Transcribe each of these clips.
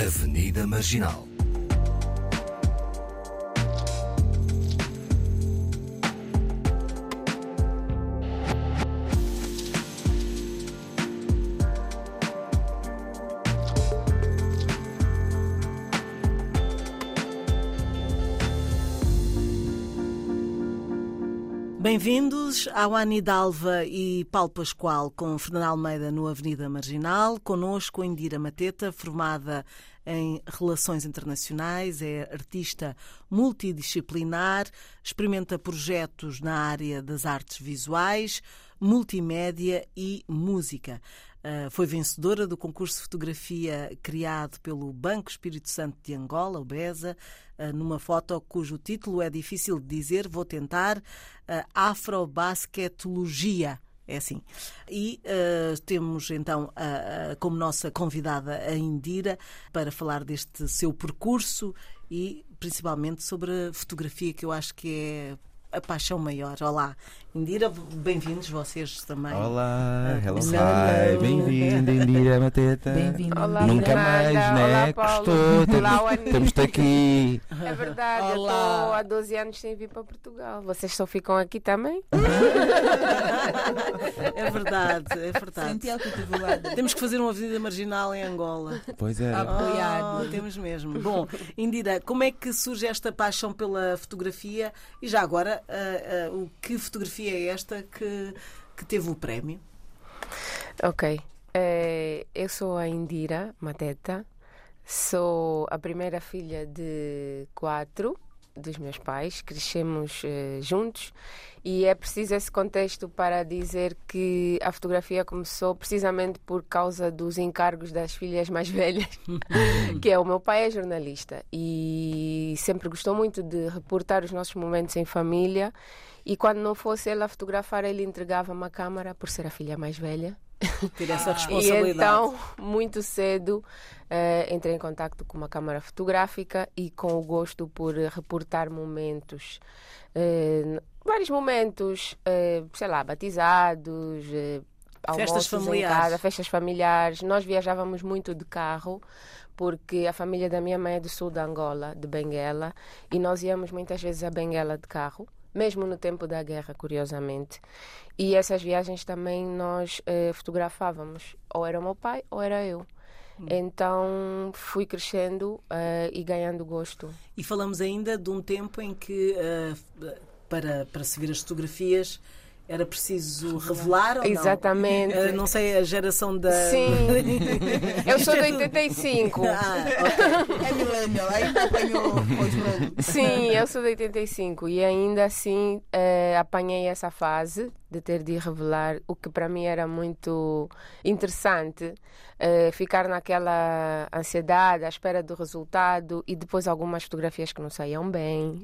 Avenida Marginal. Bem-vindos ao Anidalva e Paulo Pascoal com Fernando Almeida no Avenida Marginal. Conosco Indira Mateta, formada em Relações Internacionais, é artista multidisciplinar, experimenta projetos na área das artes visuais, multimédia e música. Uh, foi vencedora do concurso de fotografia criado pelo Banco Espírito Santo de Angola, o BESA, numa foto cujo título é difícil de dizer, vou tentar, uh, Afrobasketologia. É assim. E uh, temos então como nossa convidada a Indira para falar deste seu percurso e principalmente sobre a fotografia, que eu acho que é a paixão maior. Olá, Indira, bem-vindos vocês também. Olá, uh, hello, hi, bem-vinda, Indira Mateta. Bem-vinda. Olá, Nunca mais, né? Olá, Paulo. Gostou, Olá, temos-te aqui. É verdade, Olá. eu estou há 12 anos sem vir para Portugal. Vocês só ficam aqui também? é verdade, é verdade. Temos que fazer uma avenida marginal em Angola. Pois é. Apoiado. Oh, temos mesmo. Bom, Indira, como é que surge esta paixão pela fotografia? E já agora, uh, uh, o que fotografia é esta que, que teve o prémio? Ok. É, eu sou a Indira Mateta, sou a primeira filha de quatro dos meus pais, crescemos uh, juntos e é preciso esse contexto para dizer que a fotografia começou precisamente por causa dos encargos das filhas mais velhas, que é o meu pai é jornalista e sempre gostou muito de reportar os nossos momentos em família e quando não fosse ele a fotografar ele entregava uma câmara por ser a filha mais velha ter essa responsabilidade. E então, muito cedo, uh, entrei em contato com uma câmara fotográfica e com o gosto por reportar momentos, uh, vários momentos, uh, sei lá, batizados, festas familiares. Casa, festas familiares. Nós viajávamos muito de carro porque a família da minha mãe é do sul da Angola, de Benguela, e nós íamos muitas vezes a Benguela de carro mesmo no tempo da guerra, curiosamente. E essas viagens também nós eh, fotografávamos, ou era o meu pai ou era eu. Hum. Então fui crescendo uh, e ganhando gosto. E falamos ainda de um tempo em que, uh, para, para se ver as fotografias, era preciso revelar ou Exatamente. não? não sei, a geração da. Sim. Eu sou de 85. Ah, okay. É millennial, ainda apanhou Sim, eu sou de 85 e ainda assim eh, apanhei essa fase de ter de revelar, o que para mim era muito interessante, eh, ficar naquela ansiedade, à espera do resultado e depois algumas fotografias que não saíam bem.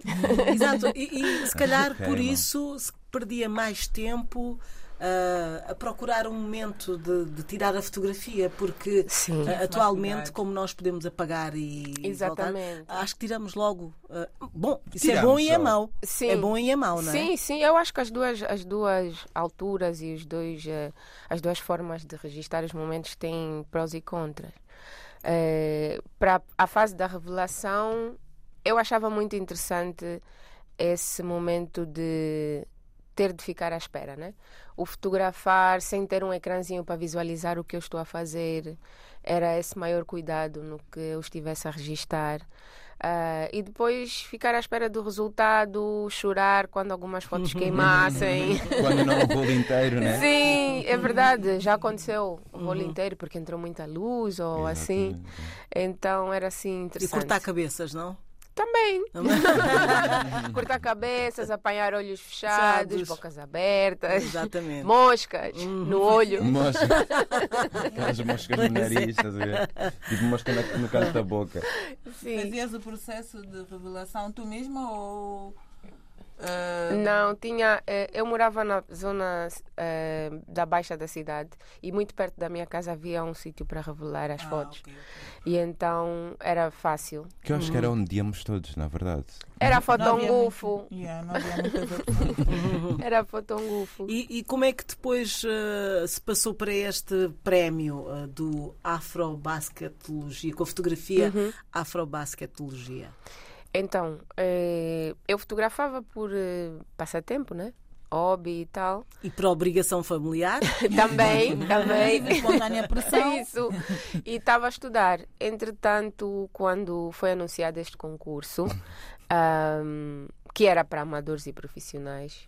Exato, e, e se calhar okay, por isso perdia mais tempo uh, a procurar um momento de, de, tirar a fotografia, porque Sim, uh, atualmente, como nós podemos apagar e Exatamente. voltar, acho que tiramos logo. Uh, bom, isso tiramos é bom e é mau. Sim. É bom e é mau, não é? Sim, sim, eu acho que as duas, as duas alturas e os dois, as duas formas de registrar os momentos têm prós e contras. para a fase da revelação, eu achava muito interessante esse momento de ter de ficar à espera, né? O fotografar sem ter um ecrãzinho para visualizar o que eu estou a fazer era esse maior cuidado no que eu estivesse a registar. Uh, e depois ficar à espera do resultado, chorar quando algumas fotos queimassem. quando não o rolo inteiro, né? Sim, é verdade, já aconteceu o rolo uhum. inteiro porque entrou muita luz ou Exatamente. assim. Então era assim interessante. E cortar cabeças, não? Também. Cortar cabeças, apanhar olhos fechados, Sados. bocas abertas. Exatamente. Moscas uhum. no olho. Moscas. Aquelas moscas no nariz, estás a ver? Tipo mosca no canto da boca. Sim. Fazias o processo de revelação tu mesma ou Ah, Não, tinha. eh, Eu morava na zona eh, da Baixa da cidade e muito perto da minha casa havia um sítio para revelar as ah, fotos. ok, ok. E então era fácil. Que eu acho que era onde íamos todos, na verdade. Era fotongufo. Yeah, havia muitas opções. Era fotongufo. E, e como é que depois eh, se passou para este prémio eh, do Afrobasketologia, com a fotografia Uhum. Afrobasketologia? Então, eh, eu fotografava por eh, passatempo, né? Hobby e tal. E por obrigação familiar? também, também. Espontânea pressão. Isso. E estava a estudar. Entretanto, quando foi anunciado este concurso, ahm, que era para amadores e profissionais,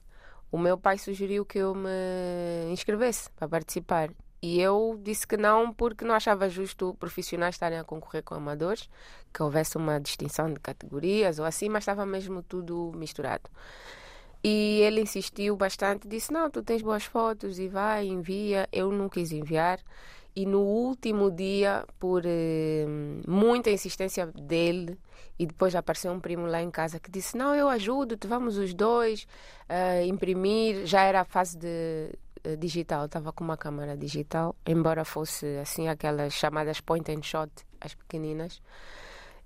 o meu pai sugeriu que eu me inscrevesse para participar. E eu disse que não, porque não achava justo profissionais estarem a concorrer com amadores, que houvesse uma distinção de categorias ou assim, mas estava mesmo tudo misturado. E ele insistiu bastante, disse: Não, tu tens boas fotos e vai, envia. Eu não quis enviar. E no último dia, por eh, muita insistência dele, e depois apareceu um primo lá em casa que disse: Não, eu ajudo-te, vamos os dois eh, imprimir. Já era a fase de digital, estava com uma câmera digital, embora fosse assim aquelas chamadas point and shot, as pequeninas.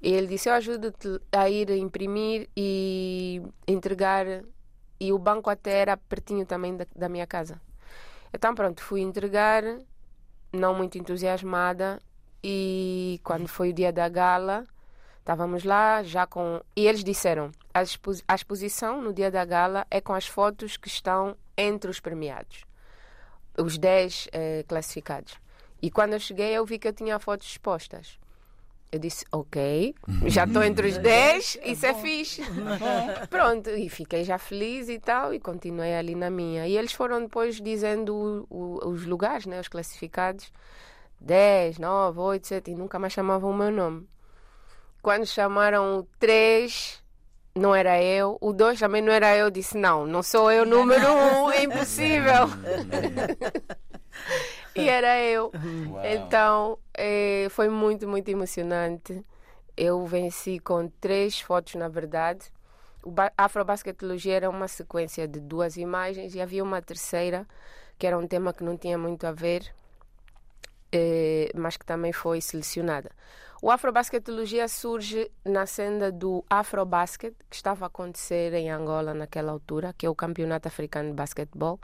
E ele disse: Eu ajudo-te a ir imprimir e entregar. E o banco até era pertinho também da, da minha casa. Então, pronto, fui entregar, não muito entusiasmada. E quando foi o dia da gala, estávamos lá já com. E eles disseram: a, expo... a exposição no dia da gala é com as fotos que estão entre os premiados, os 10 eh, classificados. E quando eu cheguei, eu vi que eu tinha fotos expostas. Eu disse, ok, já estou entre os 10, isso é fixe. Pronto, e fiquei já feliz e tal, e continuei ali na minha. E eles foram depois dizendo o- o- os lugares, né, os classificados: 10, 9, 8, 7, e nunca mais chamavam o meu nome. Quando chamaram o 3, não era eu, o 2 também não era eu, disse: não, não sou eu, número 1, um, é impossível. e era eu. Então, eh, foi muito, muito emocionante. Eu venci com três fotos, na verdade. O ba- Afrobasketologia era uma sequência de duas imagens e havia uma terceira, que era um tema que não tinha muito a ver, eh, mas que também foi selecionada. O Afrobasketologia surge na senda do Afrobasket, que estava a acontecer em Angola naquela altura, que é o Campeonato Africano de Basquetebol.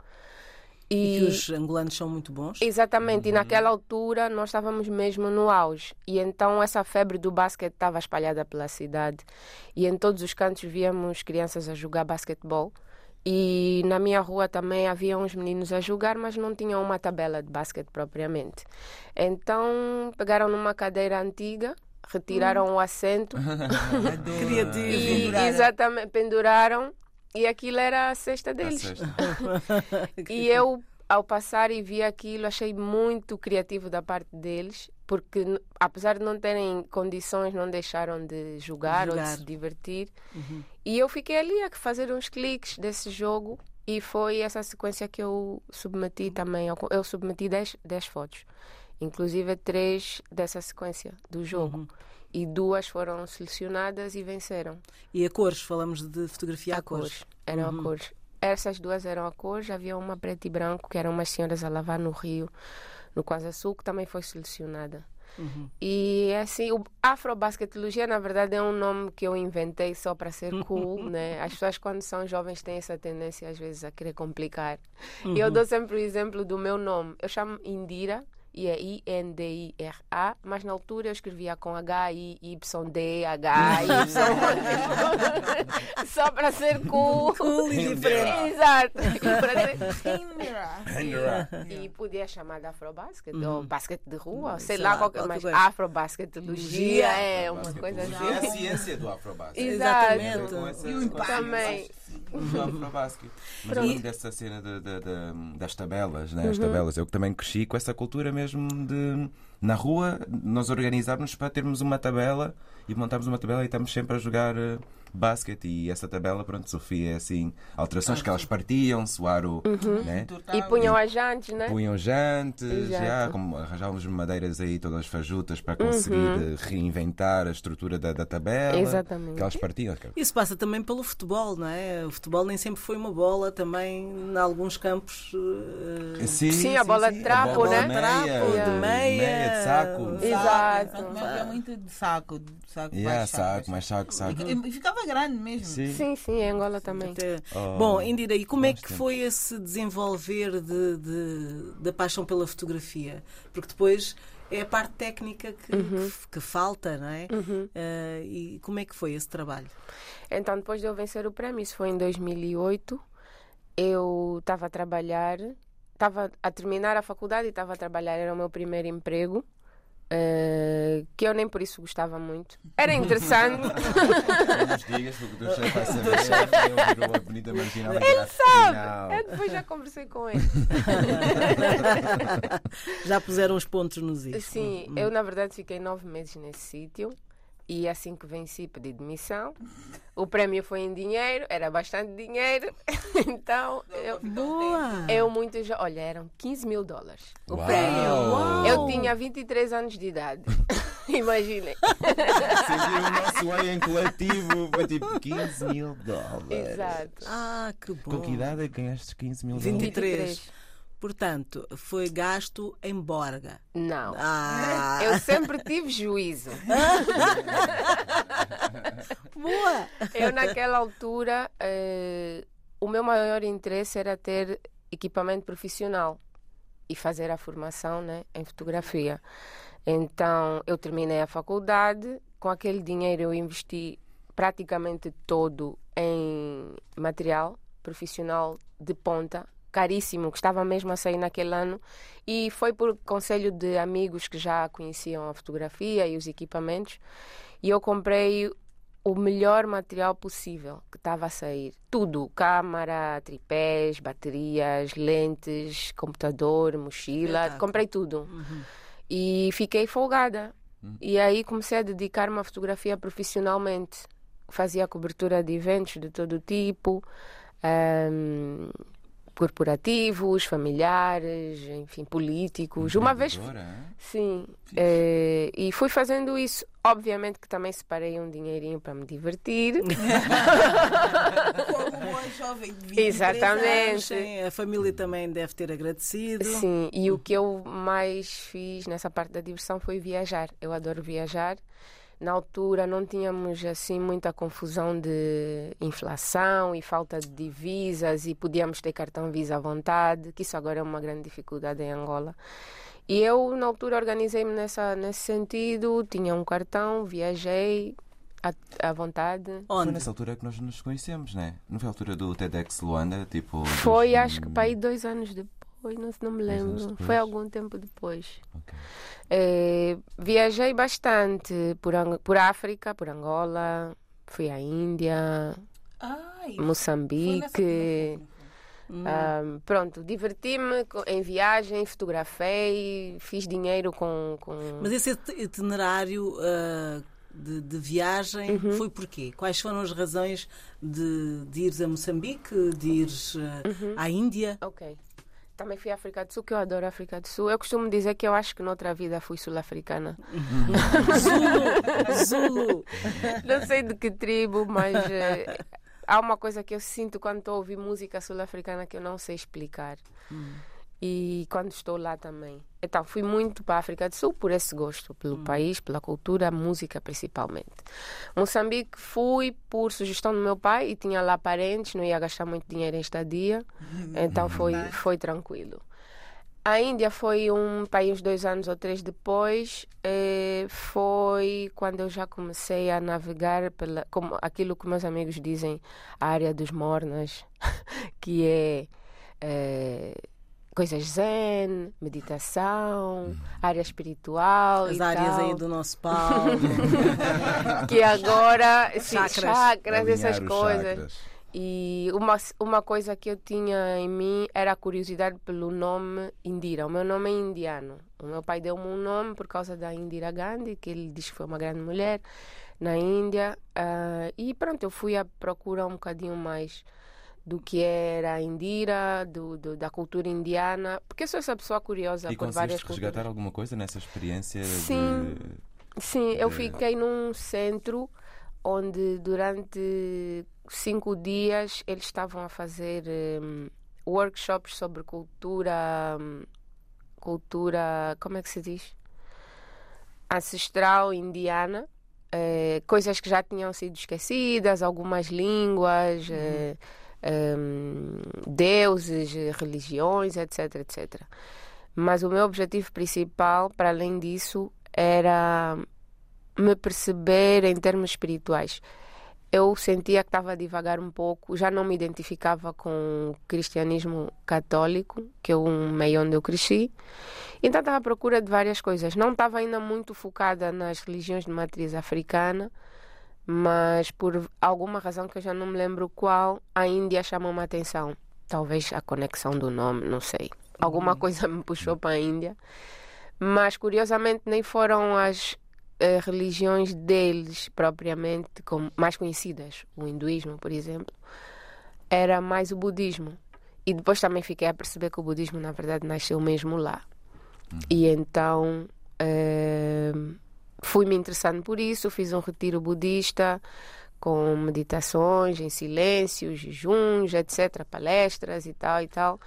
E que os angolanos são muito bons? Exatamente, e naquela altura nós estávamos mesmo no auge. E então essa febre do basquete estava espalhada pela cidade. E em todos os cantos víamos crianças a jogar basquetebol. E na minha rua também havia uns meninos a jogar, mas não tinham uma tabela de basquete propriamente. Então pegaram numa cadeira antiga, retiraram o assento. Criativo. e Pendurada. exatamente penduraram e aquilo era a cesta A deles. sexta. E eu, ao passar e vi aquilo, achei muito criativo da parte deles, porque apesar de não terem condições, não deixaram de jogar, ou de Jogar. se divertir. Uhum. E eu fiquei ali a fazer uns cliques desse jogo e foi essa sequência que eu submeti também. Eu submeti 10, 10 fotos, inclusive três dessa sequência do jogo. Uhum. E duas foram selecionadas e venceram. E a cores? Falamos de fotografia a, A cores. cores. Eram Uhum. a cores. Essas duas eram a cores. Havia uma preta e branco, que eram umas senhoras a lavar no rio, no Quasa Sul, que também foi selecionada. Uhum. E assim, o Afrobasketologia, na verdade, é um nome que eu inventei só para ser cool, né? As pessoas, quando são jovens, têm essa tendência, às vezes, a querer complicar. E eu dou sempre o exemplo do meu nome. Eu chamo Indira, e é I-N-D-I-R-A, mas na altura eu escrevia com H-I-Y-D-H-Y. Só para ser cool. Cool e diferente. Exato. E para ser- Indira. e podia chamar de Afrobasket, ou basquete de rua, sei, Sei lá, lá, qualquer, coisa. Afrobasketologia é uma coisa É a assim. ciência do Afrobasket. Exatamente. E o impacto. Também. Do Afrobasket. Mas eu lembro dessa cena de- de- de- das tabelas, né? As tabelas. Eu também cresci com essa cultura mesmo de na rua nós organizarmos para termos uma tabela e montarmos uma tabela e estamos sempre a jogar eh, basquete e essa tabela, pronto, Sofia é assim, alterações que elas partiam-se, o aro, né? E punham as jantes, né? Punham jantes, Exato. já, como arranjávamos madeiras aí todas fajutas para conseguir eh, reinventar a estrutura da, da tabela. Exatamente. Que elas partiam. Isso passa também pelo futebol, não é? O futebol nem sempre foi uma bola, também em alguns campos. eh, Sim, Sim, a bola de trapo, a bola né? de meia, Trapo, de meia. de saco. Exato. Saco, mas é muito de saco. de saco Yeah, mais saco, mais saco, saco. E, e ficava grande mesmo. Sim. Sim, sim, em Angola também. até- Oh, Bom, Indira, e como é que foi esse desenvolver de, de- da paixão pela fotografia? Porque depois é a parte técnica que, Uhum. que, que falta, não é? Eh, e como é que foi esse trabalho? Então, depois de eu vencer o prémio, isso foi em 2008, eu estava a trabalhar, estava a terminar a faculdade e estava a trabalhar, era o meu primeiro emprego. Eh, que eu nem por isso gostava muito. Era interessante. Não nos digas, porque o teu chefe vai saber. Eu virou a bonita marginal. Ele sabe! eu depois já conversei com ele. Já puseram os pontos nos is. Sim, eu na verdade fiquei nove meses nesse sítio e assim que venci pedi demissão. O prémio foi em dinheiro, era bastante dinheiro, então eu, Boa! eu muito já. Olha, eram 15 mil dólares o Uau! prémio. Uau! Eu tinha 23 anos de idade. Imaginem. Sentir o nosso em coletivo foi tipo 15 mil dólares. Exato. Ah, que bom! Com que idade é que ganhaste 15 mil dólares? 23. Portanto, foi gasto em Borga. Não. Ah, Eu sempre tive juízo. boa! Eu, naquela altura, eh, o meu maior interesse era ter equipamento profissional e fazer a formação né, em fotografia. Então, eu terminei a faculdade, com aquele dinheiro eu investi praticamente todo em material profissional de ponta, caríssimo, que estava mesmo a sair naquele ano, e foi por conselho de amigos que já conheciam a fotografia e os equipamentos, e eu comprei o melhor material possível que estava a sair. Tudo: câmara, tripés, baterias, lentes, computador, mochila. Espetáculo. Comprei tudo. E fiquei folgada. E aí comecei a dedicar-me à fotografia profissionalmente. Fazia cobertura de eventos de todo tipo, ahm, corporativos, familiares, enfim, políticos. Uma vez hein? Sim, eh, e fui fazendo isso. Obviamente que também separei um dinheirinho para me divertir. Como uma jovem de 23 Exatamente. Sim, a família também deve ter agradecido. Sim, e o que eu mais fiz nessa parte da diversão foi viajar. Eu adoro viajar. Na altura não tínhamos assim muita confusão de inflação e falta de divisas e podíamos ter cartão Visa à vontade, que isso agora é uma grande dificuldade em Angola. E eu na altura organizei-me nessa nesse sentido, tinha um cartão, viajei à, à vontade. Foi Onde? nessa altura que nós nos conhecemos, né? Não foi a altura do TEDx Luanda? Tipo, Foi dos- acho que para aí dois anos depois, não, não me lembro. Foi algum tempo depois. Eh, viajei bastante por, por África, por Angola, fui à Índia, Ai, Moçambique. nessa- Ah, pronto, diverti-me em viagem, fotografei, fiz dinheiro com. com... Mas esse itinerário ah, de, de viagem Uhum. foi porquê? Quais foram as razões de, de ires a Moçambique, de ires ah, Uhum. à Índia? Ok. Também fui à África do Sul, que eu adoro a África do Sul. Eu costumo dizer que eu acho que noutra vida fui sul-africana. Zulu! Zulu! Não sei de que tribo, mas eh, há uma coisa que eu sinto quando estou a ouvir música sul-africana que eu não sei explicar. E quando estou lá também. Então, fui muito para a África do Sul por esse gosto, pelo país, pela cultura, música principalmente. Moçambique fui por sugestão do meu pai e tinha lá parentes, não ia gastar muito dinheiro em estadia, então foi, foi tranquilo. A Índia foi um país dois anos ou três depois. eh, foi quando eu já comecei a navegar pela, como aquilo que meus amigos dizem, a área dos mornas, que é eh, coisas zen, meditação, área espiritual As e áreas tal, aí do nosso Paulo. que agora sim, Chakras. chakras, essas coisas. chakras. E uma, uma coisa que eu tinha em mim era a curiosidade pelo nome Indira. O meu nome é indiano. O meu pai deu-me um nome por causa da Indira Gandhi, que ele diz que foi uma grande mulher na Índia. Uh, e pronto, eu fui à procura um bocadinho mais do que era a Indira, do, do, da cultura indiana, porque eu sou essa pessoa curiosa e por várias resgatar culturas. alguma coisa nessa experiência? Sim, de... sim eu fiquei num centro onde durante cinco dias eles estavam a fazer um, workshops sobre cultura, um, cultura, como é que se diz? Ancestral indiana. Eh, coisas que já tinham sido esquecidas, algumas línguas, uhum. eh, um, deuses, religiões, etc, etc. Mas o meu objetivo principal, para além disso, era me perceber em termos espirituais. Eu sentia que estava a divagar um pouco, já não me identificava com o cristianismo católico, que é um meio onde eu cresci. Então estava à procura de várias coisas. Não estava ainda muito focada nas religiões de matriz africana, mas por alguma razão que eu já não me lembro qual, a Índia chamou-me a atenção. Talvez a conexão do nome, não sei. Alguma uhum. coisa me puxou para a Índia. Mas curiosamente nem foram as uh, religiões deles propriamente como mais conhecidas, o hinduísmo, por exemplo, era mais o budismo. E depois também fiquei a perceber que o budismo na verdade nasceu mesmo lá. Uhum. E então uh, fui me interessando por isso, fiz um retiro budista com meditações em silêncio, jejuns, etc, palestras e tal e tal,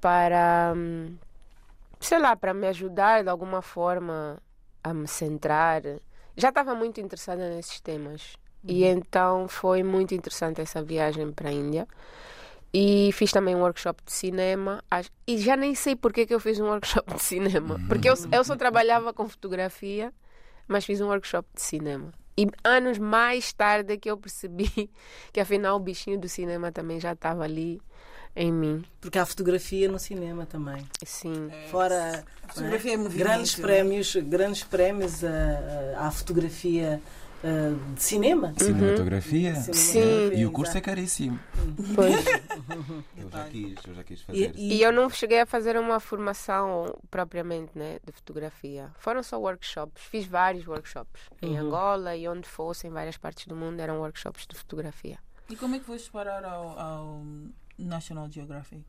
para sei lá, para me ajudar de alguma forma a me centrar. Já estava muito interessada nesses temas. Uhum. E então foi muito interessante essa viagem para a Índia. E fiz também um workshop de cinema. E já nem sei porque que eu fiz um workshop de cinema. Porque eu, eu só trabalhava com fotografia mas fiz um workshop de cinema. E anos mais tarde é que eu percebi que afinal o bichinho do cinema também já estava ali em mim. Porque há fotografia no cinema também. Sim. É, Fora fotografia é? é grandes prémios, grandes prémios à fotografia Uh, de cinema. Cinematografia? Uhum. Sim. E o curso é caríssimo. Pois. eu, já quis, eu já quis fazer. E, e, eu não cheguei a fazer uma formação propriamente né, de fotografia. Foram só workshops. Fiz vários workshops. Em uhum. Angola e onde fosse, em várias partes do mundo, eram workshops de fotografia. E como é que foste parar ao, ao National Geographic?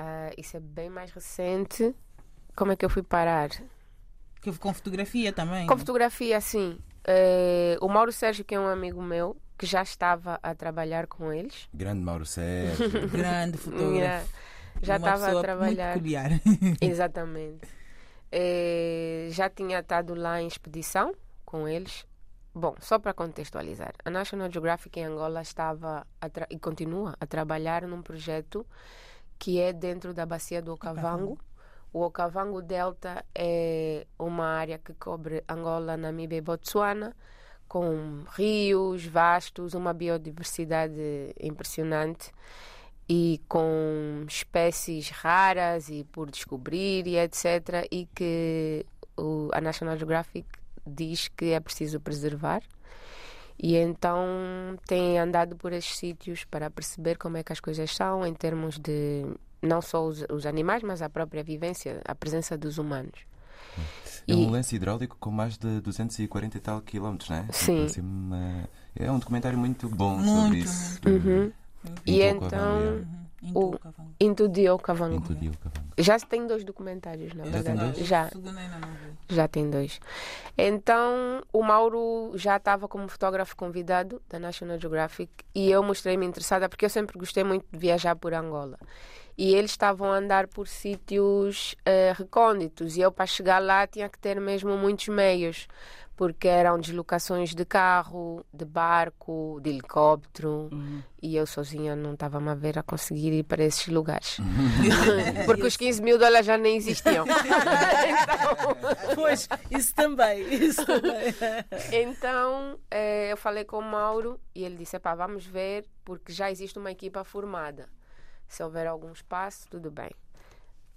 Uh, isso é bem mais recente. Como é que eu fui parar? Que com fotografia também. Com fotografia, sim. Uh, o Mauro Sérgio, que é um amigo meu, que já estava a trabalhar com eles. Grande Mauro Sérgio. Grande fotógrafo. Já estava a trabalhar. Muito Exatamente. Uh, já tinha estado lá em expedição com eles. Bom, só para contextualizar, a National Geographic em Angola estava e continua a trabalhar num projeto que é dentro da bacia do Okavango. O Okavango Delta é uma área que cobre Angola, Namíbia e Botsuana, com rios vastos, uma biodiversidade impressionante e com espécies raras e por descobrir e etc. E que o, a National Geographic diz que é preciso preservar. E então tem andado por esses sítios para perceber como é que as coisas são em termos de não só os, os animais, mas a própria vivência, a presença dos humanos. É um lance hidráulico com mais de 240 e tal quilómetros, não é? Sim. É um documentário muito bom muito. sobre isso. Uhum. E então. O Into the Okavango. Into the Okavango. Já tem dois documentários, na já verdade. Tem dois? Já. Já tem dois. Então, o Mauro já estava como fotógrafo convidado da National Geographic e eu mostrei-me interessada porque eu sempre gostei muito de viajar por Angola e eles estavam a andar por sítios uh, recônditos e eu para chegar lá tinha que ter mesmo muitos meios porque eram deslocações de carro, de barco, de helicóptero uhum. e eu sozinha não estava a ver a conseguir ir para esses lugares porque os 15 mil dólares já nem existiam então... pois, isso também, isso também. então eh, eu falei com o Mauro e ele disse, pá, vamos ver porque já existe uma equipa formada se houver algum espaço, tudo bem.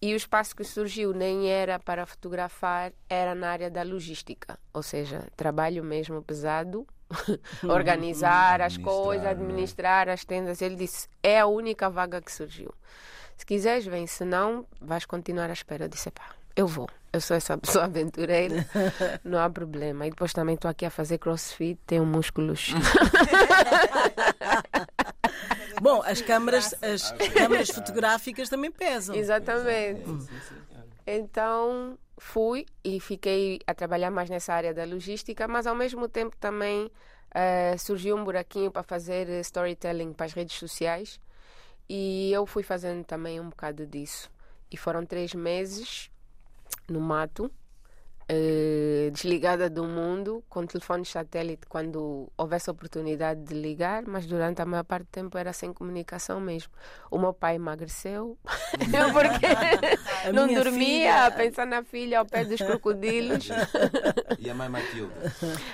E o espaço que surgiu nem era para fotografar, era na área da logística, ou seja, trabalho mesmo pesado organizar as coisas, né? administrar as tendas. Ele disse: é a única vaga que surgiu. Se quiseres, vem, se não, vais continuar à espera. Eu disse: pá, eu vou. Eu sou essa pessoa aventureira, não há problema. E depois também estou aqui a fazer crossfit, tenho músculos. Bom, as câmaras, as câmaras fotográficas também pesam. Exatamente. Então fui e fiquei a trabalhar mais nessa área da logística, mas ao mesmo tempo também eh, surgiu um buraquinho para fazer storytelling para as redes sociais e eu fui fazendo também um bocado disso. E foram três meses no mato, eh, desligada do mundo, com telefone satélite quando houvesse oportunidade de ligar, mas durante a maior parte do tempo era sem comunicação mesmo. O meu pai emagreceu, eu porque A não dormia filha- a pensar na filha ao pé dos crocodilos. E a mãe Matilde?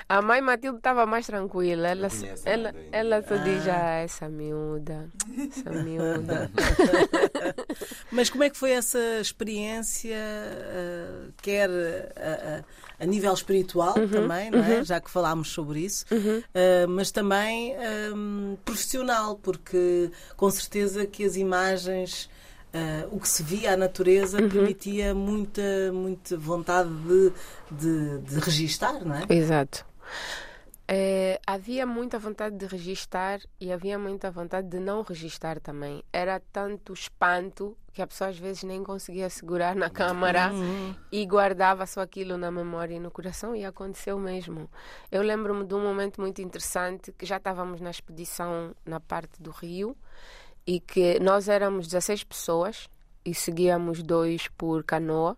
A mãe Matilde estava mais tranquila. Ela, ela, ela só diz, ah, essa miúda, essa miúda. Mas como é que foi essa experiência, eh, quer eh, a, a nível espiritual Uhum, também, é? já que falámos sobre isso, eh, mas também ehm, profissional, porque com certeza que as imagens, eh, o que se via à natureza, Uhum. permitia muita, muita vontade de, de, de registar, não é? Exato. Eh, havia muita vontade de registar e havia muita vontade de não registar também. Era tanto espanto que a pessoa às vezes nem conseguia segurar na câmara e guardava só aquilo na memória e no coração e aconteceu mesmo. Eu lembro-me de um momento muito interessante que já estávamos na expedição na parte do Rio e que nós éramos 16 pessoas e seguíamos dois por canoa.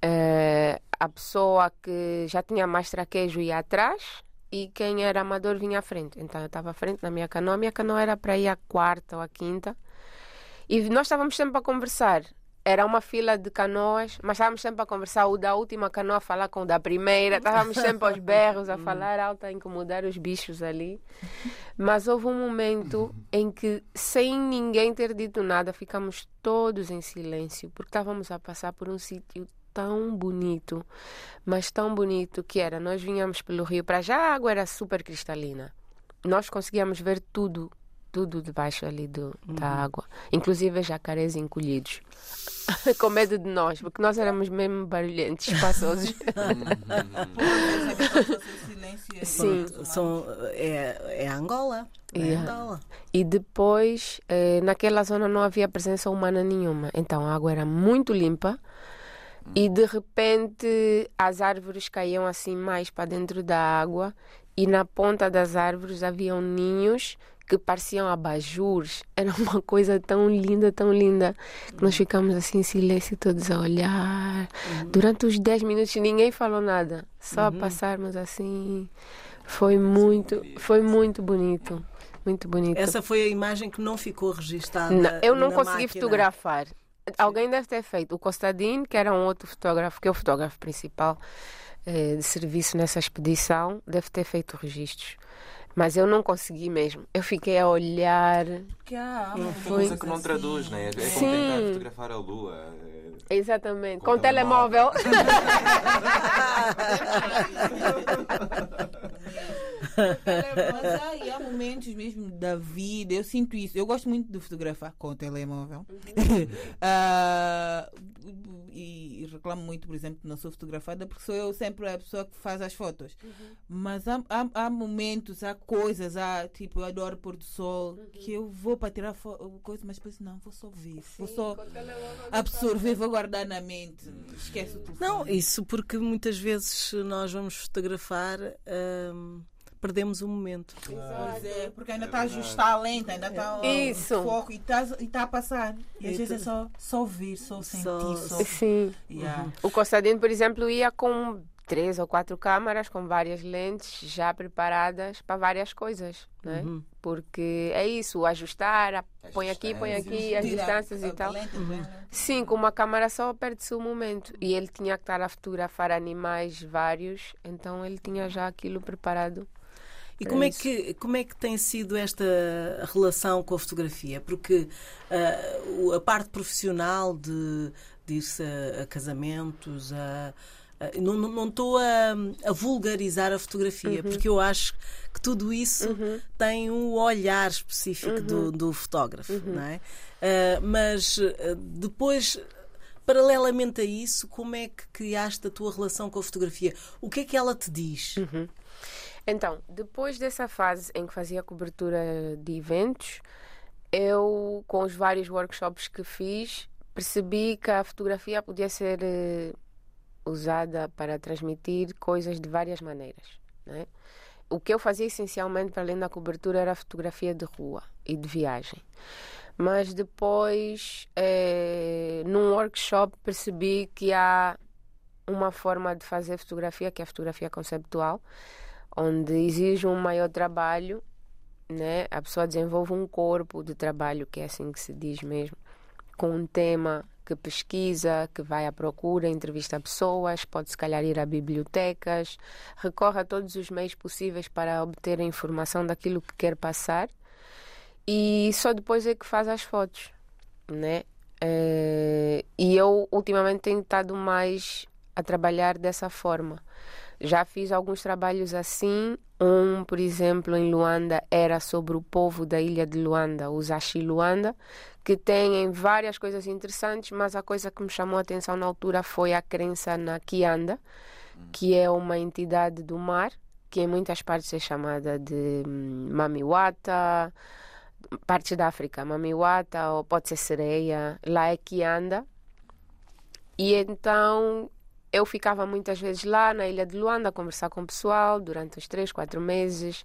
Eh, a pessoa que já tinha mais traquejo ia atrás e quem era amador vinha à frente. Então eu estava à frente na minha canoa. A minha canoa era para ir à quarta ou à quinta. E nós estávamos sempre a conversar. Era uma fila de canoas, mas estávamos sempre a conversar. O da última canoa a falar com o da primeira. Estávamos sempre aos berros, a falar alto, a incomodar os bichos ali. Mas houve um momento em que, sem ninguém ter dito nada, ficamos todos em silêncio, porque estávamos a passar por um sítio tão bonito, mas tão bonito que era. Nós vinhamos pelo rio, para já a água era super cristalina. Nós conseguíamos ver tudo, tudo debaixo ali do, da água, inclusive jacarés encolhidos. Com medo de nós, porque nós éramos mesmo barulhentos, espaçosos. silêncio. Sim. São, é, é Angola. É Yeah. Angola. E depois, eh, naquela zona não havia presença humana nenhuma. Então a água era muito limpa e de repente as árvores caíam assim mais para dentro da água e na ponta das árvores haviam ninhos que pareciam abajures. Era uma coisa tão linda, tão linda, que nós ficamos assim em silêncio todos a olhar. Durante os 10 minutos ninguém falou nada, só a passarmos assim. Foi muito, foi muito bonito. Muito bonito. Essa foi a imagem que não ficou registada. Não, eu não na consegui máquina. fotografar. Alguém deve ter feito. O Costadinho, que era um outro fotógrafo, que é o fotógrafo principal eh, de serviço nessa expedição, deve ter feito registros. Mas eu não consegui mesmo. Eu fiquei a olhar. Que há, Uma momentos coisa que não assim. traduz, né? É como Sim. tentar fotografar a lua. é- Exatamente. Com Com, telemóvel. Mas e há momentos mesmo da vida, eu sinto isso. Eu gosto muito de fotografar com o telemóvel. Ah, e, e reclamo muito, por exemplo, que não sou fotografada porque sou eu sempre a pessoa que faz as fotos. Mas há, há, há momentos, há coisas, há tipo, eu adoro pôr do sol, que eu vou para tirar coisa, mas depois não, vou só ver, vou só absorver, vou guardar na mente. Esquece o telefone. Não, isso porque muitas vezes nós vamos fotografar, hum, perdemos o momento. Pois é, porque ainda está a ajustar a lente, ainda está o Isso. foco e está tá a passar. E às vezes é só, só ouvir, só sentir, Só- só. Sim. Yeah. O Costadinho, por exemplo, ia com três ou quatro câmaras, com várias lentes já preparadas para várias coisas, né? Porque é isso, ajustar, a- põe aqui, põe aqui, as distâncias a- e a tal. lente, né? Sim, com uma câmara só perde-se o momento. E ele tinha que estar a fotografar animais vários, então ele tinha já aquilo preparado. E É como é, isso. que, como é que tem sido esta relação com a fotografia? Porque ah, o- a parte profissional de, ir-se a, a casamentos, a, Uh, não estou a, a, vulgarizar a fotografia, uhum. porque eu acho que tudo isso uhum. tem um olhar específico do, uhum. do, fotógrafo, uhum. não é? Uh, mas depois paralelamente a isso, como é que criaste a tua relação com a fotografia? O que é que ela te diz? Uhum. Então, depois dessa fase em que fazia cobertura de eventos, eu, com os vários workshops que fiz, percebi que a fotografia podia ser uh, usada para transmitir coisas de várias maneiras. Né? O que eu fazia essencialmente, para além da cobertura, era fotografia de rua e de viagem. Mas depois, eh, num workshop, percebi que há uma forma de fazer fotografia, que é a fotografia conceptual, onde exige um maior trabalho, né? A pessoa desenvolve um corpo de trabalho, que é assim que se diz mesmo, com um tema que pesquisa, que vai à procura, entrevista pessoas, pode se calhar ir a bibliotecas, recorre a todos os meios possíveis para obter a informação daquilo que quer passar e só depois é que faz as fotos, né? Uh, e eu ultimamente tenho estado mais a trabalhar dessa forma. Já fiz alguns trabalhos assim. Um, por exemplo, em Luanda era sobre o povo da ilha de Luanda, os Ashi Luanda, que têm várias coisas interessantes, mas a coisa que me chamou a atenção na altura foi a crença na Kianda, que é uma entidade do mar, que em muitas partes é chamada de hum, Mamiwata, partes da África, Mamiwata ou pode ser sereia, lá é Kianda. E então eu ficava muitas vezes lá na ilha de Luanda a conversar com o pessoal durante os três, quatro meses.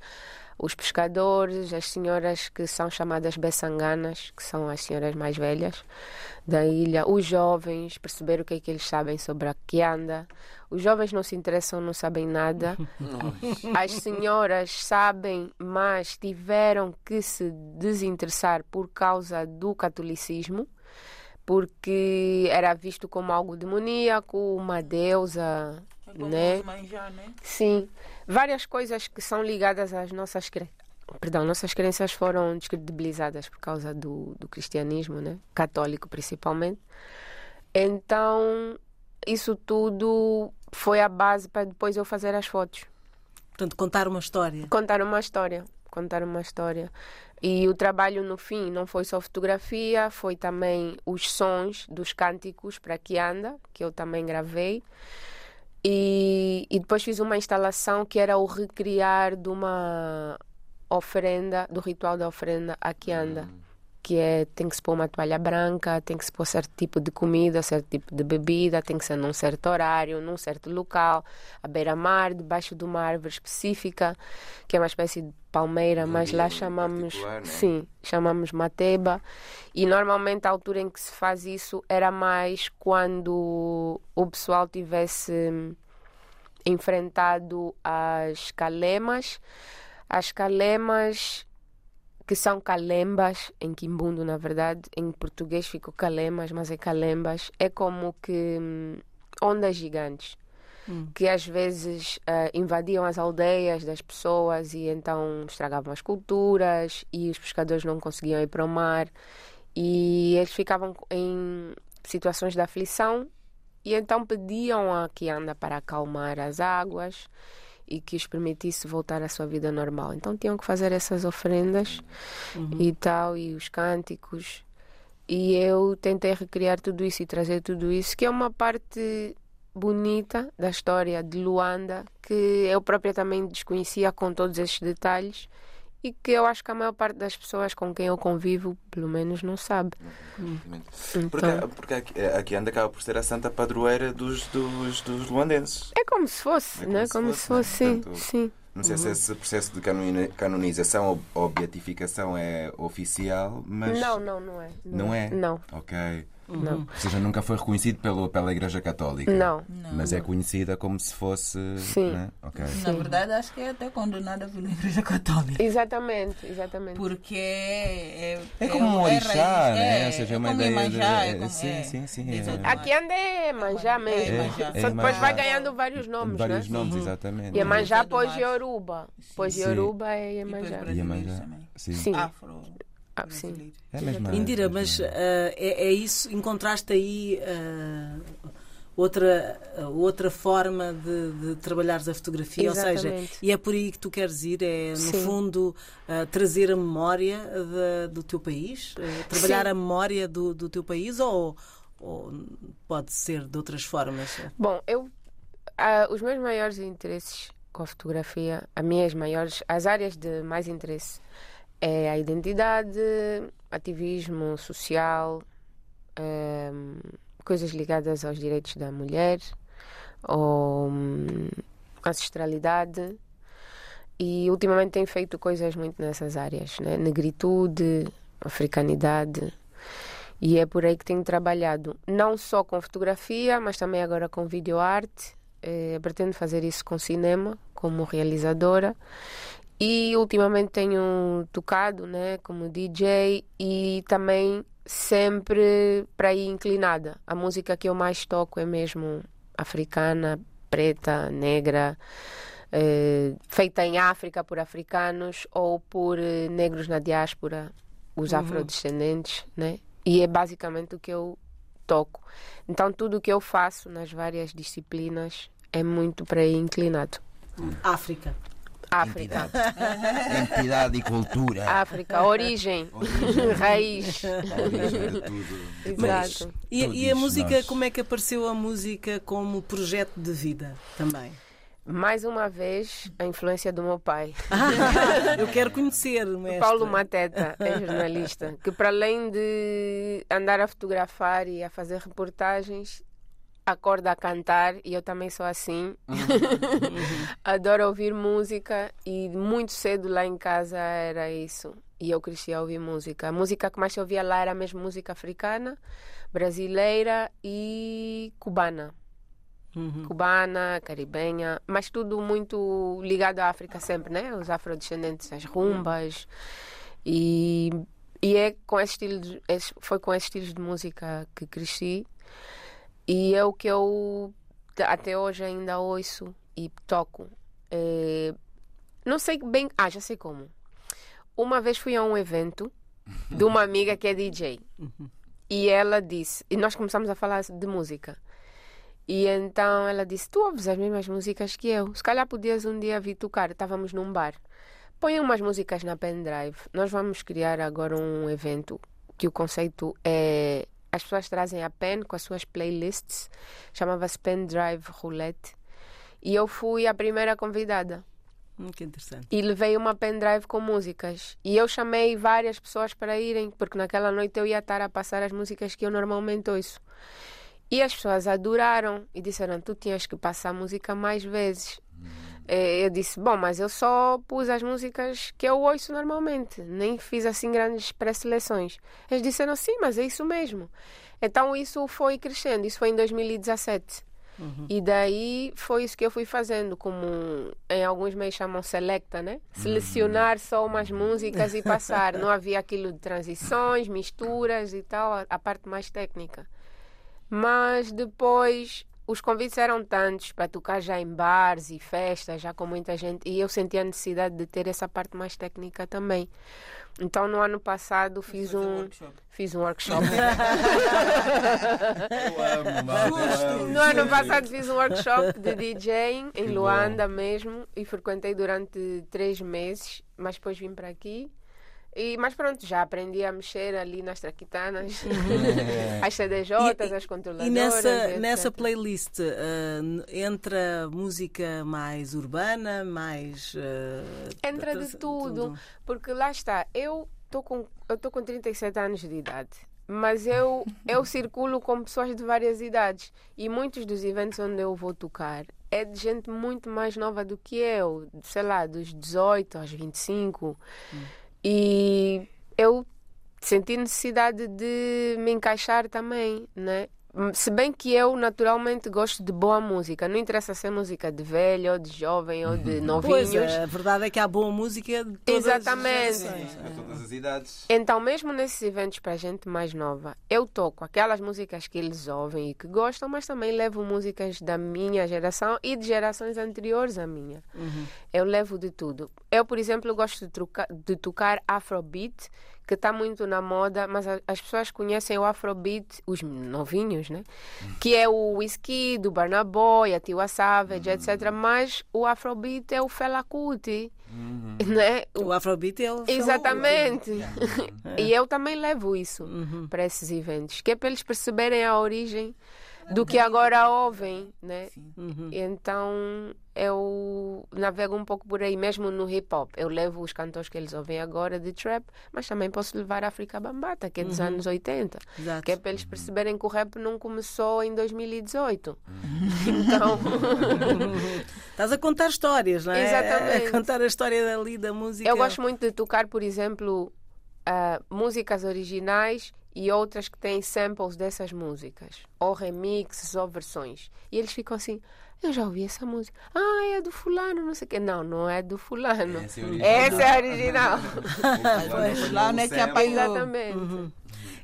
Os pescadores, as senhoras que são chamadas bessanganas, que são as senhoras mais velhas da ilha, os jovens, perceber o que é que eles sabem sobre a Kianda. Os jovens não se interessam, não sabem nada. As senhoras sabem, mas tiveram que se desinteressar por causa do catolicismo porque era visto como algo demoníaco, uma deusa, é né? Manjar, né? Sim, várias coisas que são ligadas às nossas crenças. Perdão, nossas crenças foram descredibilizadas por causa do, do cristianismo, né? Católico principalmente. Então, isso tudo foi a base para depois eu fazer as fotos. Portanto, contar uma história. Contar uma história. Contar uma história. E o trabalho no fim não foi só fotografia, foi também os sons dos cânticos para que anda, que eu também gravei. E, e depois fiz uma instalação que era o recriar de uma oferenda, do ritual da oferenda a que anda. Hum que é tem que se pôr uma toalha branca, tem que se pôr certo tipo de comida, certo tipo de bebida, tem que ser num certo horário, num certo local, à beira-mar, debaixo de uma árvore específica, que é uma espécie de palmeira, mas lá chamamos, né? sim, chamamos mateba. E normalmente a altura em que se faz isso era mais quando o pessoal tivesse enfrentado as calemas. As calemas que são calembas, em quimbundo, na verdade, em português ficou calemas, mas é calembas, é como que hum, ondas gigantes. Hum. Que às vezes uh, invadiam as aldeias das pessoas e então estragavam as culturas e os pescadores não conseguiam ir para o mar e eles ficavam em situações de aflição e então pediam a Kianda para acalmar as águas e que os permitisse voltar à sua vida normal. Então tinham que fazer essas oferendas uhum. e tal, e os cânticos. E eu tentei recriar tudo isso e trazer tudo isso, que é uma parte bonita da história de Luanda, que eu própria também desconhecia com todos esses detalhes e que eu acho que a maior parte das pessoas com quem eu convivo, pelo menos, não sabe. Hum. Porque, então, porque aqui, aqui anda acaba por ser a santa padroeira dos, dos, dos luandenses. É como se fosse, é como, né? como se fosse, sim, Portanto, sim. Não sei uhum. se esse processo de canonização ou beatificação é oficial, mas. Não, não, não é. Não, não é? Não. Ok. Não. Ou seja, nunca foi reconhecido pelo, pela Igreja Católica. Não. Mas é conhecida como se fosse. Sim. Né? Okay. Na verdade, acho que é até condenada pela Igreja Católica. Exatamente, exatamente. Porque é. É, é como um orixá, né? Ou seja, é uma ideia. Manjar, de... é como, sim, sim, sim. É. Aqui anda é manjar mesmo. É, Só depois vai ganhando vários nomes. Vários né? nomes, uhum. exatamente. Iemanjá pós Yoruba. Pós Yoruba é Iemanjá. Iemanjá. Sim. sim. Afro. Ah, sim. É mesmo, Indira, mas uh, é, é, isso, encontraste aí uh, outra, outra forma de, de trabalhares a fotografia, Exatamente. ou seja, e é por aí que tu queres ir, é no Sim. fundo uh, trazer a memória da- do teu país, uh, trabalhar Sim. a memória do, do teu país ou, ou pode ser de outras formas? Bom, eu ah, os meus maiores interesses com a fotografia, as minhas maiores, as áreas de mais interesse é a identidade, ativismo social, ehm, coisas ligadas aos direitos da mulher, ou hum, ancestralidade. E ultimamente tenho feito coisas muito nessas áreas, né? negritude, africanidade. E é por aí que tenho trabalhado, não só com fotografia, mas também agora com videoarte. Eh, pretendo fazer isso com cinema, como realizadora. E ultimamente tenho tocado né, como DJ e também sempre para ir inclinada. A música que eu mais toco é mesmo africana, preta, negra, eh, feita em África por africanos ou por eh, negros na diáspora, os afrodescendentes, né? E é basicamente o que eu toco. Então tudo o que eu faço nas várias disciplinas é muito para ir inclinado. África. África, Entidade e cultura. África, origem, raiz. Origem de tudo. Exato. E, e a música, nós. como é que apareceu a música como projeto de vida também? Mais uma vez, a influência do meu pai. Eu quero conhecer, mestre. Paulo Mateta é jornalista, que para além de andar a fotografar e a fazer reportagens, acorda a cantar e eu também sou assim. Adoro ouvir música e muito cedo lá em casa era isso. E eu cresci a ouvir música. A música que mais eu ouvia lá era mesmo música africana, brasileira e cubana. Uhum. Cubana, caribenha, mas tudo muito ligado à África sempre, né? Os afrodescendentes, as rumbas. E, e é com esse estilo de- foi com esses estilos de música que cresci. E é o que eu até hoje ainda ouço e toco. É, não sei bem. Ah, já sei como. Uma vez fui a um evento de uma amiga que é DJ. E ela disse. E nós começamos a falar de música. E então ela disse: Tu ouves as mesmas músicas que eu. Se calhar podias um dia vir tocar. Estávamos num bar. Põe umas músicas na pendrive. Nós vamos criar agora um evento que o conceito é. As pessoas trazem a pen com as suas playlists. Chamava-se Pendrive Roulette. E eu fui a primeira convidada Hum, que interessante. e levei uma pendrive com músicas. E eu chamei várias pessoas para irem, porque naquela noite eu ia estar a passar as músicas que eu normalmente ouço. E as pessoas adoraram e disseram: Tu tinhas que passar música mais vezes. Eh, Eu disse: Bom, mas eu só pus as músicas que eu ouço normalmente, nem fiz assim grandes pré-seleções. Eles disseram: Sim, mas é isso mesmo. Então isso foi crescendo, isso foi em 2017. E daí foi isso que eu fui fazendo, como em alguns meios chamam selecta, né? Selecionar só umas músicas e passar. Não havia aquilo de transições, misturas e tal, a- a parte mais técnica. Mas depois os convites eram tantos para tocar já em bares e festas, já com muita gente, e eu senti a necessidade de ter essa parte mais técnica também. Então no ano passado fiz um workshop. fiz um workshop. No ano passado fiz um workshop de DJing em Luanda mesmo e frequentei durante três meses, mas depois vim para aqui. E, mas pronto, já aprendi a mexer ali nas traquitanas, as CDJs, as controladoras. E nessa, etc. nessa playlist n- entra música mais urbana, mais. ah, Entra tra- de tudo, porque lá está, eu estou com, eu tô com 37 anos de idade, mas eu, eu circulo com pessoas de várias idades e muitos dos eventos onde eu vou tocar é de gente muito mais nova do que eu, sei lá, dos 18 aos 25. E eu senti necessidade de me encaixar também, né? Se bem que eu naturalmente gosto de boa música, não interessa se é música de velho, ou de jovem ou de Pois, novinhos. a verdade é que há boa música de todas Exatamente. as. Para todas as idades. Então, mesmo nesses eventos para gente mais nova, eu toco aquelas músicas que eles ouvem e que gostam, mas também levo músicas da minha geração e de gerações anteriores à minha. Eu levo de tudo. Eu, por exemplo, gosto de, de tocar Afrobeat, que está muito na moda, mas a, as pessoas conhecem o Afrobeat, os novinhos, né? Que é o Whisky, do Burna Boy, a Tiwa Savage, etc. Mas o Afrobeat é o Fela Kuti, Uhum. né? O Afrobeat é o Exatamente. É. E eu também levo isso Uhum. para esses eventos, que é para eles perceberem a origem do que agora ouvem, né? Uhum. Então eu navego um pouco por aí, mesmo no hip hop. Eu levo os cantores que eles ouvem agora de trap, mas também posso levar a África Bambata, que é dos anos 80, Exato. que é para eles perceberem que o rap não começou em 2018. Então, Estás a contar histórias, não é? Exatamente. A contar a história dali da música. eu gosto muito de tocar, por exemplo, ah, músicas originais e outras que têm samples dessas músicas, ou remixes ou versões. E eles ficam assim. Eu já ouvi essa música. Ah, é do fulano, não sei o quê. Não, não é do fulano. Essa é a original. Essa é original. Pois, lá não é que apanhou. Exatamente. Uhum.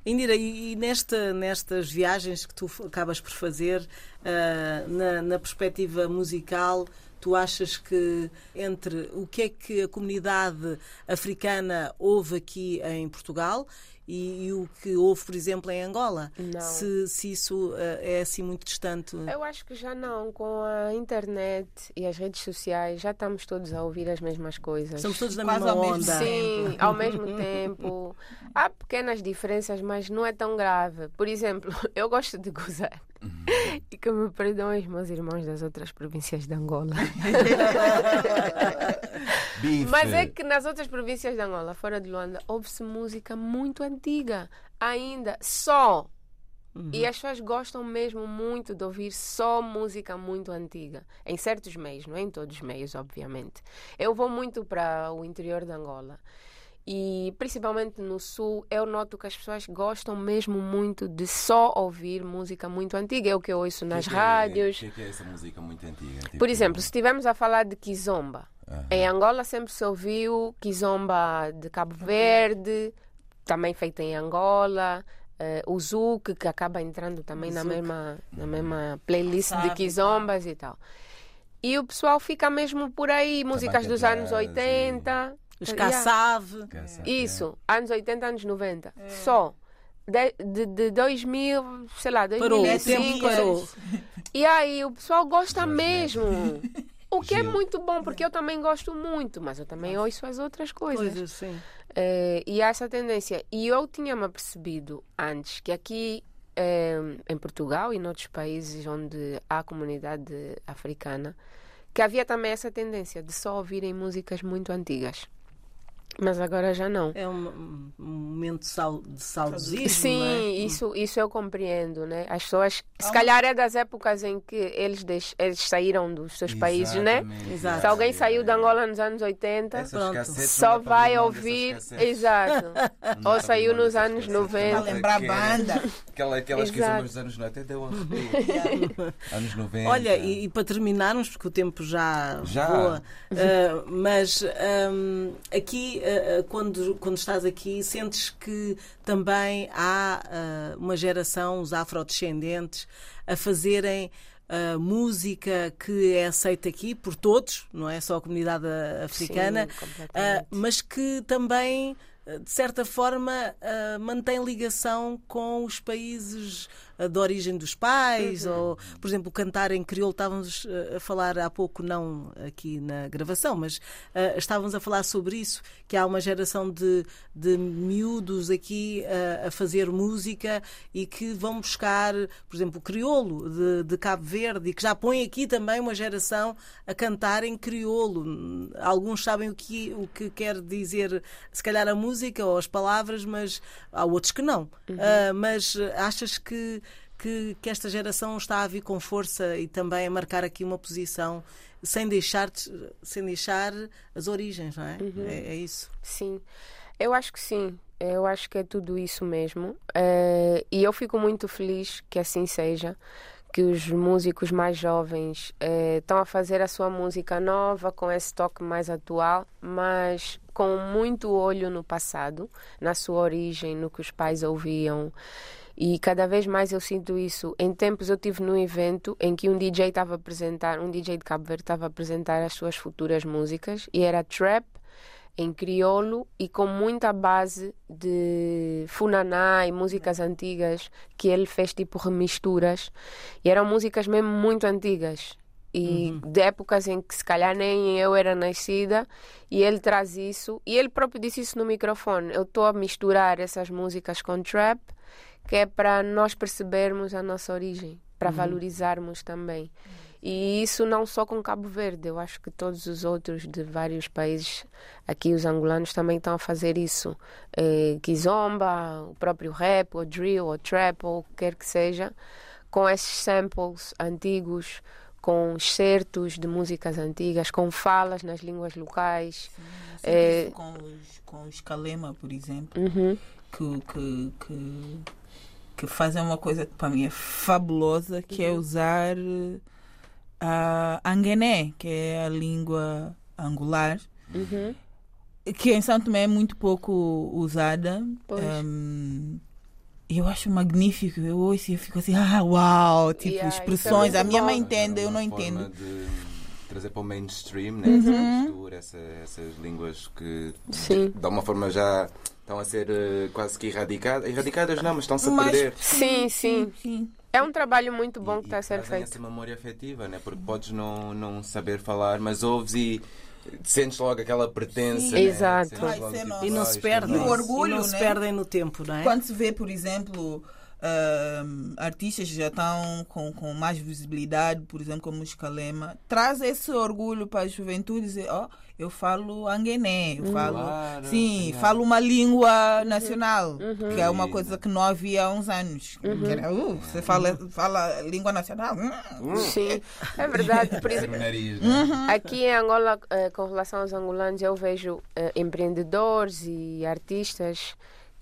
Indira, e, nesta, nestas viagens que tu acabas por fazer, ah, na, na perspectiva musical, tu achas que entre o que é que a comunidade africana ouve aqui em Portugal e, e o que houve, por exemplo, em Angola? Não. Se, se isso ah, é assim muito distante. Eu acho que já não. Com a internet e as redes sociais, já estamos todos a ouvir as mesmas coisas. Estamos todos na Quase mesma ao mesmo onda. Sim, ao mesmo tempo. Há pequenas diferenças, mas não é tão grave. Por exemplo, eu gosto de gozar. E que me perdoem os meus irmãos das outras províncias de Angola. Bife. Mas é que nas outras províncias de Angola, fora de Luanda, ouve-se música muito antiga. Ainda, só. E as pessoas gostam mesmo muito de ouvir só música muito antiga. Em certos meios, não é em todos os meios, obviamente. Eu vou muito para o interior de Angola. E principalmente no sul, eu noto que as pessoas gostam mesmo muito de só ouvir música muito antiga. É o que eu ouço nas Que que é- rádios. O que é, que é essa música muito antiga? Tipo, Por exemplo, se estivermos a falar de Kizomba, Aham. em Angola sempre se ouviu Kizomba de Cabo Verde, também feita em Angola, eh, o Zouk, que acaba entrando também na Zouk. mesma, na mesma playlist de Sabe, Kizombas e tal. E o pessoal fica mesmo por aí, músicas dos anos Jazz e- 80. Os Yeah. Kassave. Caça- Isso, anos 80, anos 90. Só. De, de, de 2000, sei lá, Parou, o 2005. tempo parou. E aí o pessoal gosta mesmo. O que é muito bom, porque eu também gosto muito, mas eu também ouço as outras coisas. Coisas, sim. Eh, e há essa tendência. E eu tinha-me apercebido antes que aqui eh, em Portugal e noutros países onde há comunidade africana, que havia também essa tendência de só ouvirem músicas muito antigas. Mas agora já não. É um, um momento de sau- de saudosismo. Sim, é? isso, isso eu compreendo, né? As pessoas, se calhar é das épocas em que eles, deix- eles saíram dos seus países, né? Exato. Se alguém saiu de Angola nos anos 80, Essas Pronto. cassetes só para vai ouvir. Exato. Dá Ou saiu nos anos cassetes. 90. Para lembrar a Que banda. Aquela, aquelas que Exato. são dos anos 90, eu arrepio. anos 90. Olha, e, e para terminarmos, porque o tempo já, Já? voa, ah, mas ahm, aqui, ah, ah, quando, quando estás aqui, sentes que também há ah, uma geração, os afrodescendentes, a fazerem música que é aceita aqui por todos, não é só a comunidade africana, Sim, mas que também, de certa forma, mantém ligação com os países ah, de origem dos pais, ou, por exemplo, cantar em crioulo. Estávamos ah, a falar há pouco, não aqui na gravação, mas ah, estávamos a falar sobre isso, que há uma geração de, de miúdos aqui ah, a fazer música e que vão buscar, por exemplo, o crioulo de, de Cabo Verde e que já põe aqui também uma geração a cantar em crioulo. Alguns sabem o que, o que quer dizer, se calhar, a música ou as palavras, mas há outros que não. Ah, mas achas que, que, que esta geração está a vir com força e também a marcar aqui uma posição sem deixar, sem deixar as origens, não é? É, é isso. Sim, eu acho que sim. Eu acho que é tudo isso mesmo. Eh, e eu fico muito feliz que assim seja. Que os músicos mais jovens eh, estão a fazer a sua música nova, com esse toque mais atual, mas com muito olho no passado, na sua origem, no que os pais ouviam. E cada vez mais eu sinto isso. Em tempos eu tive num evento em que um DJ estava a apresentar, um DJ de Cabo Verde estava a apresentar as suas futuras músicas e era trap, em crioulo e com muita base de funaná e músicas antigas que ele fez tipo remisturas e eram músicas mesmo muito antigas e uhum. de épocas em que se calhar nem eu era nascida e ele traz isso e ele próprio disse isso no microfone eu estou a misturar essas músicas com trap que é para nós percebermos a nossa origem para uhum. valorizarmos também e isso não só com Cabo Verde, eu acho que todos os outros de vários países, aqui os angolanos também estão a fazer isso. Eh, Kizomba, o próprio rap, ou drill, ou trap, ou o que quer que seja, com esses samples antigos, com excertos de músicas antigas, com falas nas línguas locais. Sim, é... com, os, com os Kalema, por exemplo, uhum. que, que, que, que fazem uma coisa que para mim é fabulosa, que é uhum. é usar a Anguené, que é a língua angular, uhum. que em São Tomé é muito pouco usada. Um, eu acho magnífico. Eu ouço e fico assim, ah, uau! Tipo, yeah, expressões. É a minha bom. mãe entende, eu não entendo. De trazer para o mainstream, né? Uhum. Essa, essas línguas que Sim. de uma forma já estão a ser uh, quase que erradicadas. Erradicadas não, mas estão-se a perder. Sim, sim. sim. É um trabalho muito bom e, que está a ser feito. essa memória afetiva, né? Porque podes não, não saber falar, mas ouves e sentes logo aquela pertença. Né? Exato. e não se perdem. o orgulho, não se né? perdem no tempo, não é? Quando se vê, por exemplo, uh, artistas que já estão com, com mais visibilidade, por exemplo, como o Scalema, traz esse orgulho para a juventude e dizer, ó, oh, eu falo anguené, eu falo, claro, sim, falo uma língua uhum. nacional, uhum. que é uma coisa que não havia há uns anos. Uhum. Era, uh, você fala, fala língua nacional? Hum. Sim, é verdade. Por exemplo, uhum. aqui em Angola, eh, com relação aos angolanos, eu vejo eh, empreendedores e artistas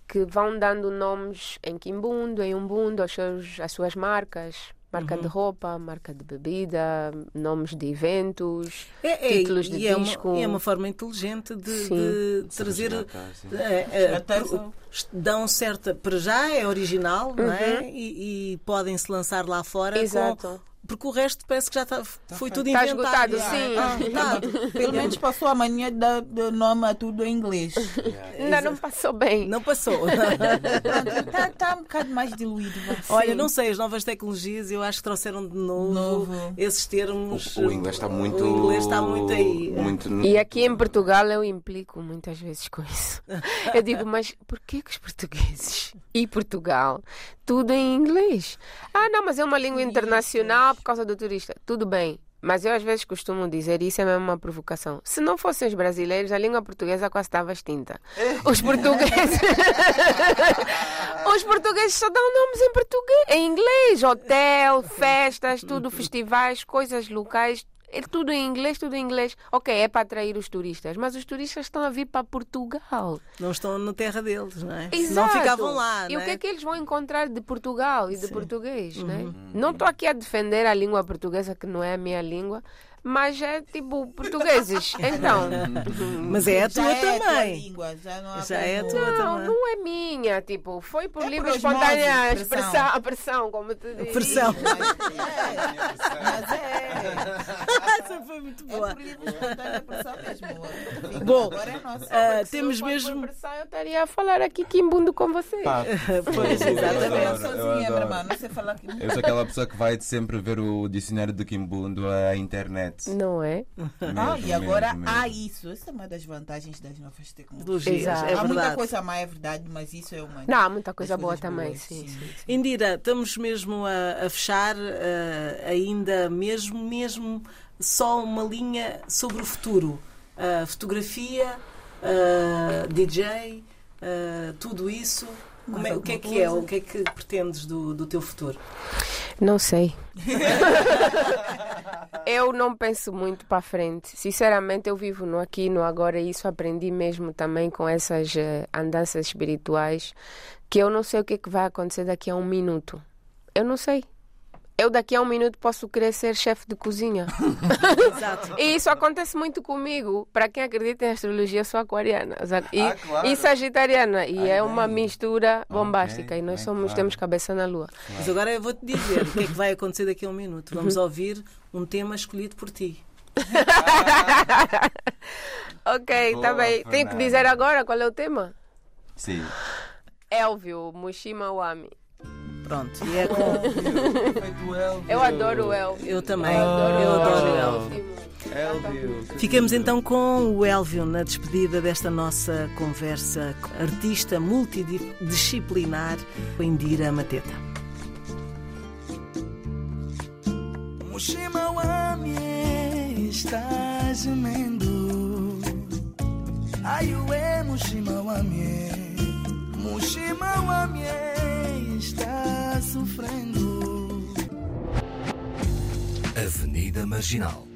que vão dando nomes em Quimbundo, em Umbundo, aos seus, às suas marcas. Marca uhum. de roupa, marca de bebida, nomes de eventos, é, é, títulos de é disco. Uma, é uma forma inteligente de, de trazer. É, é, dão certa. Para já é original, uhum. não é? Uhum. E, e podem-se lançar lá fora Exato. com porque o resto parece que já tá, tá foi tudo está inventado. Está esgotado, sim. Ah, tá. Pelo menos passou a mania de, de nome a tudo em inglês. Ainda não passou bem. Não passou. Está tá um bocado mais diluído. Olha, não sei, as novas tecnologias eu acho que trouxeram de novo, novo. esses termos. O, o, inglês está muito. O inglês está muito aí. Muito... E aqui em Portugal eu implico muitas vezes com isso. Eu digo, mas porquê que os portugueses e Portugal tudo em inglês? Ah, não, mas é uma língua internacional por causa do turista. Tudo bem. Mas eu às vezes costumo dizer, isso é mesmo uma provocação. Se não fossem os brasileiros, a língua portuguesa quase estava extinta. Os portugueses. os portugueses só dão nomes em português, em inglês, hotel, festas, tudo, festivais, coisas locais, é tudo em inglês, tudo em inglês. Ok, é para atrair os turistas, mas os turistas estão a vir para Portugal. Não estão na terra deles, não é? Exato. Não ficavam lá. E o que é? é que eles vão encontrar de Portugal e de Sim. português, uhum. né? Não estou aqui a defender a língua portuguesa, que não é a minha língua, mas é tipo portugueses. Então. mas é a tua já também. É a tua língua, já não, já é a tua não, também. Não é minha, tipo, foi por é livre espontânea expressão, a pressão, como tu dizes. Pressão. Mas é. Essa foi muito boa. É. Bom, agora é nossa. Uh, temos mesmo. Eu estaria a falar aqui quimbundo com vocês. Pá, pois, exatamente. Eu sozinha, meu irmão, não sei falar Eu sou aquela pessoa que vai sempre ver o dicionário do quimbundo à internet internet. Não é? Mesmo, ah, e agora mesmo, há isso. Essa é uma das vantagens das novas tecnologias. Exato. É há muita coisa má, é verdade, mas isso é uma. Não, há muita coisa boa também, sim, sim. sim, Indira, estamos mesmo a, a fechar uh, ainda mesmo, mesmo só uma linha sobre o futuro. Uh, fotografia, uh, DJ, tudo isso. É, o que é que é? O que é que pretendes do, do teu futuro? Não sei. eu não penso muito para frente. Sinceramente, eu vivo no aqui, no agora, e isso aprendi mesmo também com essas uh, andanças espirituais, que eu não sei o que, é que vai acontecer daqui a um minuto. Eu não sei eu daqui a um minuto posso querer ser chefe de cozinha. Exato. e isso acontece muito comigo. Para quem acredita em astrologia, eu sou aquariana e, ah, claro. e sagitariana. E Ai, é uma mistura bombástica. Okay, e nós somos, claro. temos cabeça na lua. Claro. Mas agora eu vou-te dizer o que é que vai acontecer daqui a um minuto. Vamos ouvir um tema escolhido por ti. Ok, tá bem. Tem que dizer agora qual é o tema? Sim. Elvio, Mushima Wami. Pronto, e é com. Eu adoro o Elvio. Eu também. Eu adoro o Elvio. Elvio. Ficamos então com o Elvio na despedida desta nossa conversa. Artista multidisciplinar, Indira Mateta. Mushima Wami está gemendo. Ai, ué, Mushima Wami. Mushima Wami está sofrendo. Avenida Marginal